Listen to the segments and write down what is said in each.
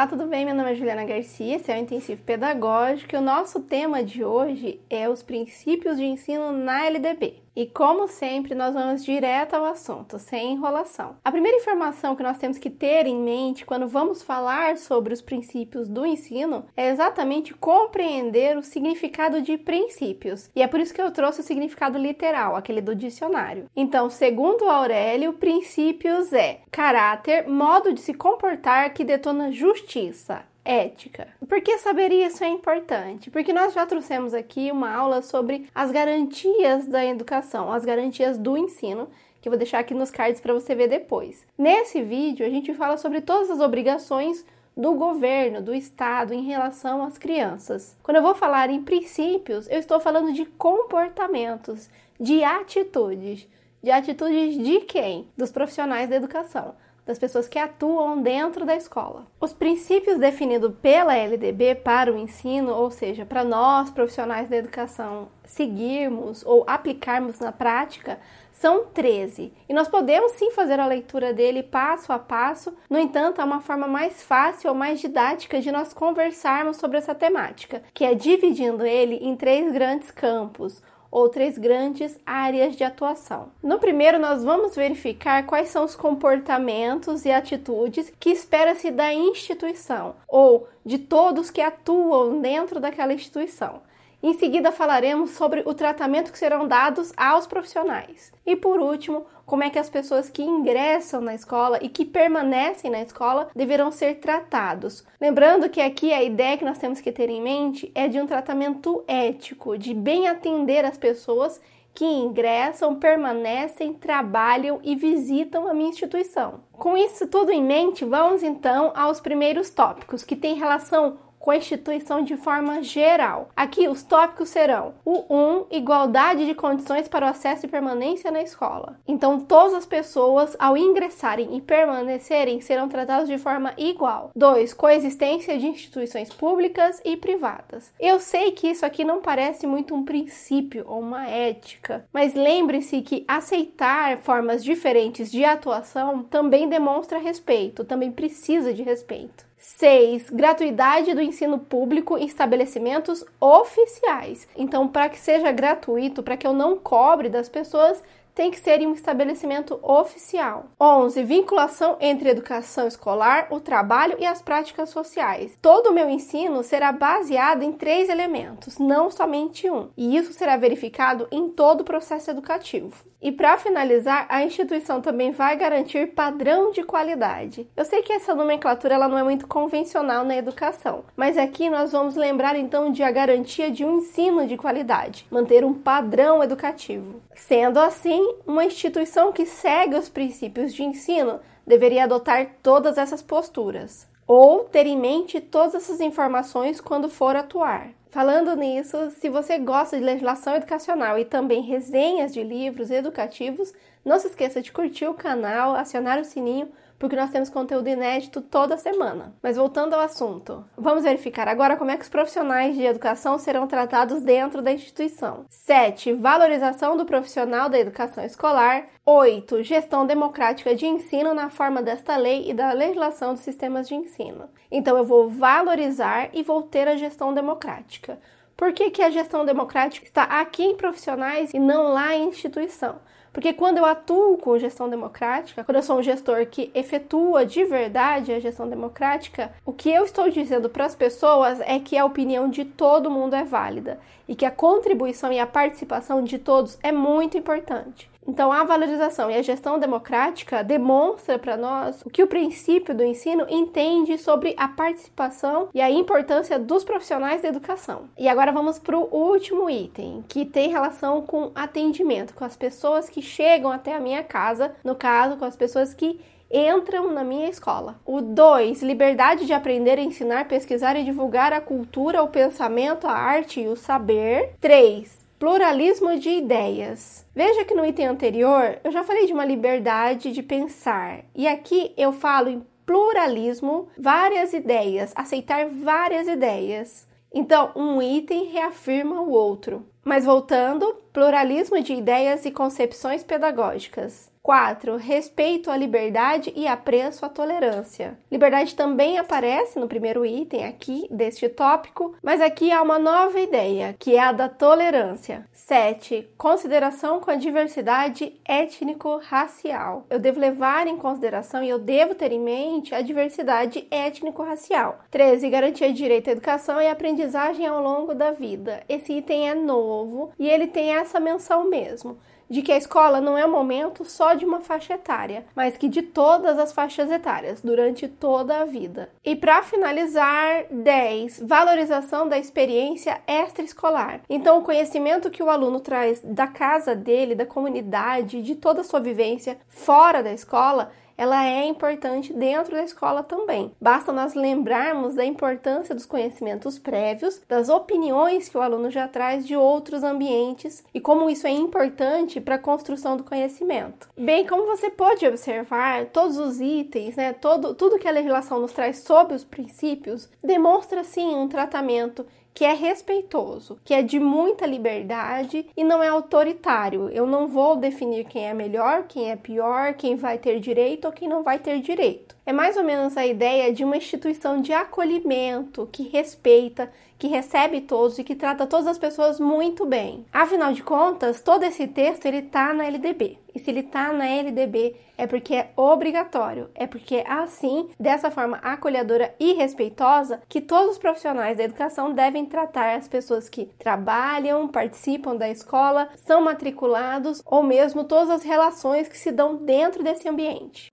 Olá, tudo bem? Meu nome é Juliana Garcia, esse é o Intensivo Pedagógico e o nosso tema de hoje é os princípios de ensino na LDB. E como sempre, nós vamos direto ao assunto, sem enrolação. A primeira informação que nós temos que ter em mente quando vamos falar sobre os princípios do ensino é exatamente compreender o significado de princípios. E é por isso que eu trouxe o significado literal, aquele do dicionário. Então, segundo Aurélio, princípios é caráter, modo de se comportar que detona justiça, ética. Por que saber isso é importante? Porque nós já trouxemos aqui uma aula sobre as garantias da educação, as garantias do ensino, que eu vou deixar aqui nos cards para você ver depois. Nesse vídeo, a gente fala sobre todas as obrigações do governo, do Estado em relação às crianças. Quando eu vou falar em princípios, eu estou falando de comportamentos, de atitudes. De atitudes de quem? Dos profissionais da educação das pessoas que atuam dentro da escola. Os princípios definidos pela LDB para o ensino, ou seja, para nós profissionais da educação seguirmos ou aplicarmos na prática, são 13. E nós podemos sim fazer a leitura dele passo a passo, no entanto, há uma forma mais fácil ou mais didática de nós conversarmos sobre essa temática, que é dividindo ele em três grandes campos ou três grandes áreas de atuação. No primeiro, nós vamos verificar quais são os comportamentos e atitudes que espera-se da instituição ou de todos que atuam dentro daquela instituição. Em seguida, falaremos sobre o tratamento que serão dados aos profissionais. E por último, como é que as pessoas que ingressam na escola e que permanecem na escola deverão ser tratados. Lembrando que aqui a ideia que nós temos que ter em mente é de um tratamento ético, de bem atender as pessoas que ingressam, permanecem, trabalham e visitam a minha instituição. Com isso tudo em mente, vamos então aos primeiros tópicos que têm relação com a instituição de forma geral. Aqui os tópicos serão: o 1, um, igualdade de condições para o acesso e permanência na escola. Então, todas as pessoas, ao ingressarem e permanecerem, serão tratadas de forma igual. 2, coexistência de instituições públicas e privadas. Eu sei que isso aqui não parece muito um princípio ou uma ética, mas lembre-se que aceitar formas diferentes de atuação também demonstra respeito, também precisa de respeito. 6. Gratuidade do ensino público em estabelecimentos oficiais. Então, para que seja gratuito, para que eu não cobre das pessoas, tem que ser em um estabelecimento oficial. 11. Vinculação entre educação escolar, o trabalho e as práticas sociais. Todo o meu ensino será baseado em três elementos, não somente um, e isso será verificado em todo o processo educativo. E para finalizar, a instituição também vai garantir padrão de qualidade. Eu sei que essa nomenclatura ela não é muito convencional na educação, mas aqui nós vamos lembrar então de a garantia de um ensino de qualidade, manter um padrão educativo. Sendo assim, uma instituição que segue os princípios de ensino deveria adotar todas essas posturas ou ter em mente todas essas informações quando for atuar. Falando nisso, se você gosta de legislação educacional e também resenhas de livros educativos, não se esqueça de curtir o canal, acionar o sininho porque nós temos conteúdo inédito toda semana. Mas voltando ao assunto, vamos verificar agora como é que os profissionais de educação serão tratados dentro da instituição. 7. Valorização do profissional da educação escolar. 8. Gestão democrática de ensino na forma desta lei e da legislação dos sistemas de ensino. Então eu vou valorizar e vou ter a gestão democrática. Por que, que a gestão democrática está aqui em profissionais e não lá em instituição? Porque quando eu atuo com gestão democrática, quando eu sou um gestor que efetua de verdade a gestão democrática, o que eu estou dizendo para as pessoas é que a opinião de todo mundo é válida e que a contribuição e a participação de todos é muito importante. Então, a valorização e a gestão democrática demonstra para nós o que o princípio do ensino entende sobre a participação e a importância dos profissionais da educação. E agora vamos para o último item, que tem relação com atendimento, com as pessoas que chegam até a minha casa, no caso, com as pessoas que entram na minha escola. O 2, liberdade de aprender, ensinar, pesquisar e divulgar a cultura, o pensamento, a arte e o saber. 3, pluralismo de ideias. Veja que no item anterior eu já falei de uma liberdade de pensar, e aqui eu falo em pluralismo, várias ideias, aceitar várias ideias. Então, um item reafirma o outro. Mas voltando, pluralismo de ideias e concepções pedagógicas. 4. Respeito à liberdade e apreço à tolerância. Liberdade também aparece no primeiro item aqui deste tópico, mas aqui há uma nova ideia, que é a da tolerância. 7. Consideração com a diversidade étnico-racial. Eu devo levar em consideração e eu devo ter em mente a diversidade étnico-racial. 13. Garantia de direito à educação e aprendizagem ao longo da vida. Esse item é novo e ele tem essa menção mesmo de que a escola não é um momento só de uma faixa etária, mas que de todas as faixas etárias, durante toda a vida. E para finalizar, 10. Valorização da experiência extraescolar. Então, o conhecimento que o aluno traz da casa dele, da comunidade, de toda a sua vivência fora da escola, ela é importante dentro da escola também. Basta nós lembrarmos da importância dos conhecimentos prévios, das opiniões que o aluno já traz de outros ambientes e como isso é importante para a construção do conhecimento. Bem, como você pode observar, todos os itens, né, todo, tudo que a legislação nos traz sobre os princípios demonstra sim um tratamento que é respeitoso, que é de muita liberdade e não é autoritário. Eu não vou definir quem é melhor, quem é pior, quem vai ter direito ou quem não vai ter direito. É mais ou menos a ideia de uma instituição de acolhimento que respeita, que recebe todos e que trata todas as pessoas muito bem. Afinal de contas, todo esse texto ele está na LDB. E se ele está na LDB é porque é obrigatório, é porque é assim, dessa forma acolhedora e respeitosa, que todos os profissionais da educação devem tratar as pessoas que trabalham, participam da escola, são matriculados ou mesmo todas as relações que se dão dentro desse ambiente.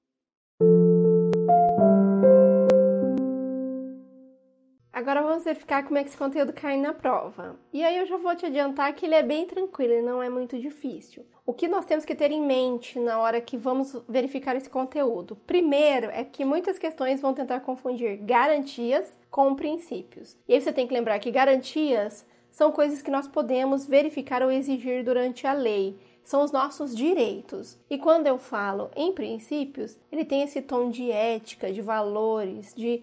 Agora vamos verificar como é que esse conteúdo cai na prova. E aí eu já vou te adiantar que ele é bem tranquilo e não é muito difícil. O que nós temos que ter em mente na hora que vamos verificar esse conteúdo? Primeiro é que muitas questões vão tentar confundir garantias com princípios. E aí você tem que lembrar que garantias são coisas que nós podemos verificar ou exigir durante a lei são os nossos direitos. E quando eu falo em princípios, ele tem esse tom de ética, de valores, de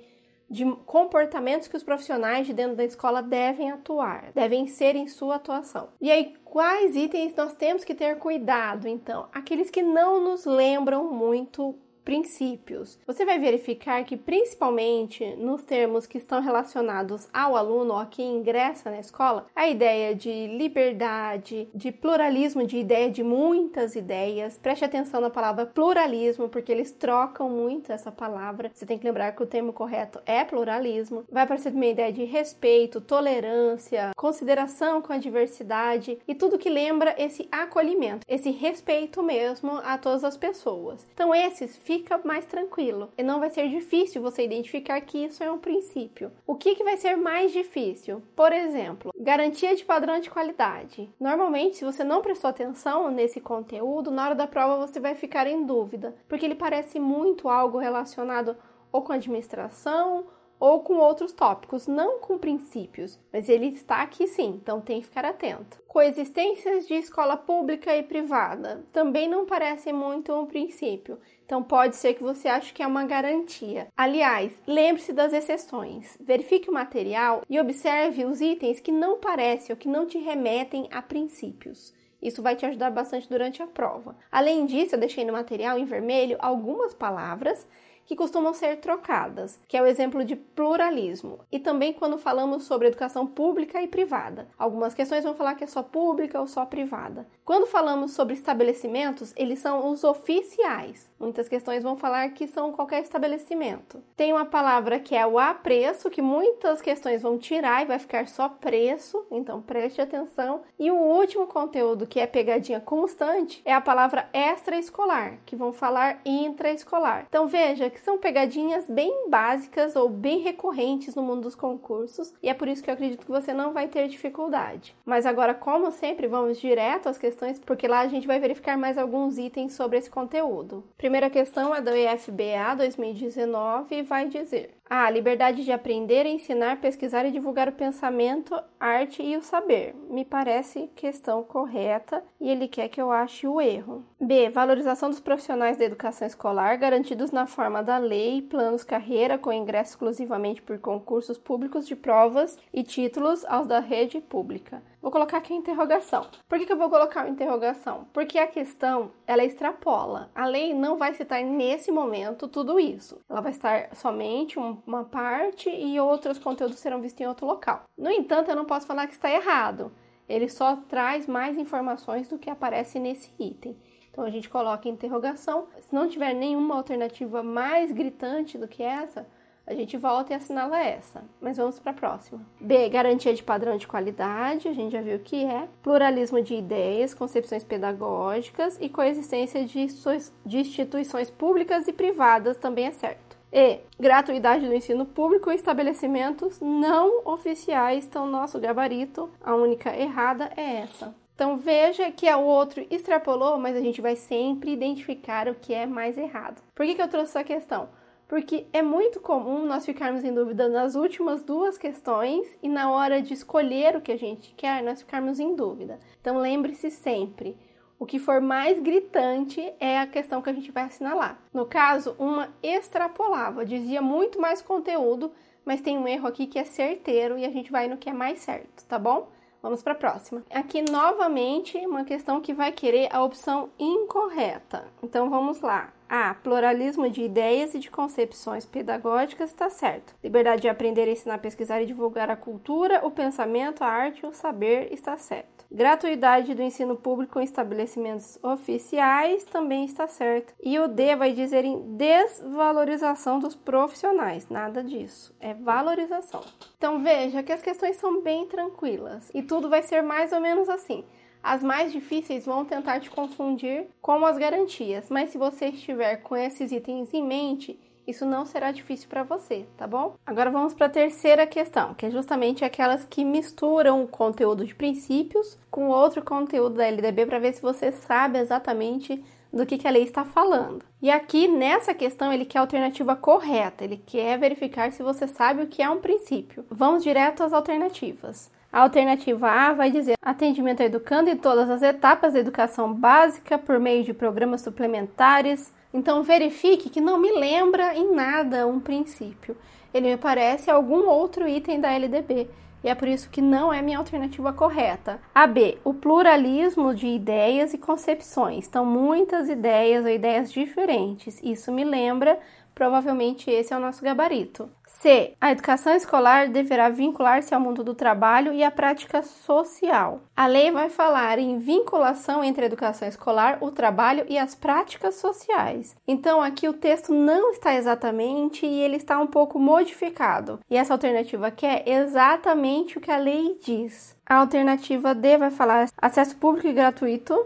de comportamentos que os profissionais de dentro da escola devem atuar, devem ser em sua atuação. E aí, quais itens nós temos que ter cuidado, então? Aqueles que não nos lembram muito princípios. Você vai verificar que, principalmente nos termos que estão relacionados ao aluno ou a quem ingressa na escola, a ideia de liberdade, de pluralismo de ideia, de muitas ideias. Preste atenção na palavra pluralismo, porque eles trocam muito essa palavra. Você tem que lembrar que o termo correto é pluralismo. Vai aparecer também a ideia de respeito, tolerância, consideração com a diversidade e tudo que lembra esse acolhimento, esse respeito mesmo a todas as pessoas. Então, esses fica mais tranquilo. E não vai ser difícil você identificar que isso é um princípio. O que, que vai ser mais difícil? Por exemplo, garantia de padrão de qualidade. Normalmente, se você não prestou atenção nesse conteúdo, na hora da prova você vai ficar em dúvida, porque ele parece muito algo relacionado ou com administração ou com outros tópicos, não com princípios, mas ele está aqui sim, então tem que ficar atento. Coexistências de escola pública e privada também não parece muito um princípio, então pode ser que você ache que é uma garantia. Aliás, lembre-se das exceções. Verifique o material e observe os itens que não parecem ou que não te remetem a princípios. Isso vai te ajudar bastante durante a prova. Além disso, eu deixei no material em vermelho algumas palavras que costumam ser trocadas, que é o exemplo de pluralismo. E também quando falamos sobre educação pública e privada. Algumas questões vão falar que é só pública ou só privada. Quando falamos sobre estabelecimentos, eles são os oficiais. Muitas questões vão falar que são qualquer estabelecimento. Tem uma palavra que é o apreço, que muitas questões vão tirar e vai ficar só preço, então preste atenção. E o último conteúdo que é pegadinha constante é a palavra extraescolar, que vão falar intraescolar. Então veja que são pegadinhas bem básicas ou bem recorrentes no mundo dos concursos, e é por isso que eu acredito que você não vai ter dificuldade. Mas agora, como sempre, vamos direto às questões, porque lá a gente vai verificar mais alguns itens sobre esse conteúdo. Primeira questão é do IFBA 2019 e vai dizer: a liberdade de aprender, ensinar, pesquisar e divulgar o pensamento, arte e o saber. Me parece questão correta e ele quer que eu ache o erro. B. Valorização dos profissionais da educação escolar, garantidos na forma da lei, planos carreira com ingresso exclusivamente por concursos públicos de provas e títulos aos da rede pública. Vou colocar aqui a interrogação. Por que, que eu vou colocar a interrogação? Porque a questão, ela extrapola. A lei não vai citar nesse momento tudo isso. Ela vai estar somente uma parte e outros conteúdos serão vistos em outro local. No entanto, eu não posso falar que está errado. Ele só traz mais informações do que aparece nesse item. Então a gente coloca interrogação. Se não tiver nenhuma alternativa mais gritante do que essa, a gente volta e assinala essa, mas vamos para a próxima. B, garantia de padrão de qualidade, a gente já viu o que é. Pluralismo de ideias, concepções pedagógicas e coexistência de instituições públicas e privadas também é certo. E, gratuidade do ensino público em estabelecimentos não oficiais, então nosso gabarito, a única errada é essa. Então veja que o outro extrapolou, mas a gente vai sempre identificar o que é mais errado. Por que, que eu trouxe essa questão? Porque é muito comum nós ficarmos em dúvida nas últimas duas questões e na hora de escolher o que a gente quer, nós ficarmos em dúvida. Então lembre-se sempre, o que for mais gritante é a questão que a gente vai assinalar. No caso, uma extrapolava, dizia muito mais conteúdo, mas tem um erro aqui que é certeiro e a gente vai no que é mais certo, tá bom? Vamos para a próxima. Aqui novamente uma questão que vai querer a opção incorreta. Então vamos lá. A. Pluralismo de ideias e de concepções pedagógicas está certo. Liberdade de aprender, ensinar, pesquisar e divulgar a cultura, o pensamento, a arte e o saber está certo. Gratuidade do ensino público em estabelecimentos oficiais também está certo. E o D vai dizer em desvalorização dos profissionais. Nada disso. É valorização. Então veja que as questões são bem tranquilas e tudo vai ser mais ou menos assim. As mais difíceis vão tentar te confundir com as garantias, mas se você estiver com esses itens em mente, isso não será difícil para você, tá bom? Agora vamos para a terceira questão, que é justamente aquelas que misturam o conteúdo de princípios com outro conteúdo da LDB para ver se você sabe exatamente do que, que a lei está falando. E aqui nessa questão ele quer a alternativa correta, ele quer verificar se você sabe o que é um princípio. Vamos direto às alternativas. A alternativa A vai dizer atendimento educando em todas as etapas da educação básica por meio de programas suplementares, então verifique que não me lembra em nada um princípio. Ele me parece algum outro item da LDB. E é por isso que não é minha alternativa correta. A B, o pluralismo de ideias e concepções. Então, muitas ideias ou ideias diferentes. Isso me lembra Provavelmente esse é o nosso gabarito. C. A educação escolar deverá vincular-se ao mundo do trabalho e à prática social. A lei vai falar em vinculação entre a educação escolar, o trabalho e as práticas sociais. Então aqui o texto não está exatamente e ele está um pouco modificado. E essa alternativa quer exatamente o que a lei diz. A alternativa D vai falar acesso público e gratuito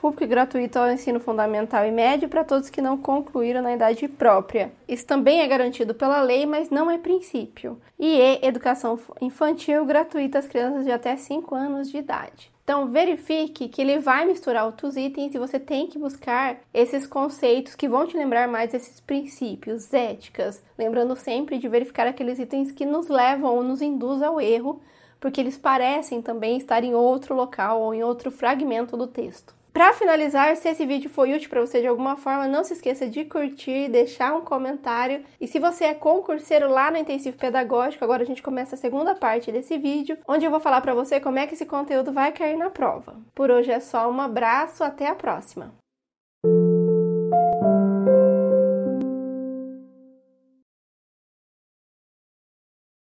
público e gratuito ao ensino fundamental e médio para todos que não concluíram na idade própria. Isso também é garantido pela lei, mas não é princípio. E é educação infantil gratuita às crianças de até 5 anos de idade. Então, verifique que ele vai misturar outros itens e você tem que buscar esses conceitos que vão te lembrar mais desses princípios, éticas, lembrando sempre de verificar aqueles itens que nos levam ou nos induzem ao erro, porque eles parecem também estar em outro local ou em outro fragmento do texto. Para finalizar, se esse vídeo foi útil para você de alguma forma, não se esqueça de curtir, deixar um comentário. E se você é concurseiro lá no Intensivo Pedagógico, agora a gente começa a segunda parte desse vídeo, onde eu vou falar para você como é que esse conteúdo vai cair na prova. Por hoje é só, um abraço, até a próxima!